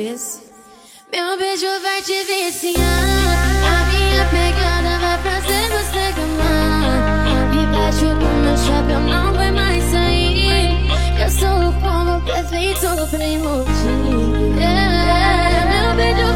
cabeça. Meu beijo vai te viciar. A minha pegada vai fazer você gamar. E baixo no meu chapéu não vai mais sair. Eu sou o combo perfeito pra iludir. Yeah, meu beijo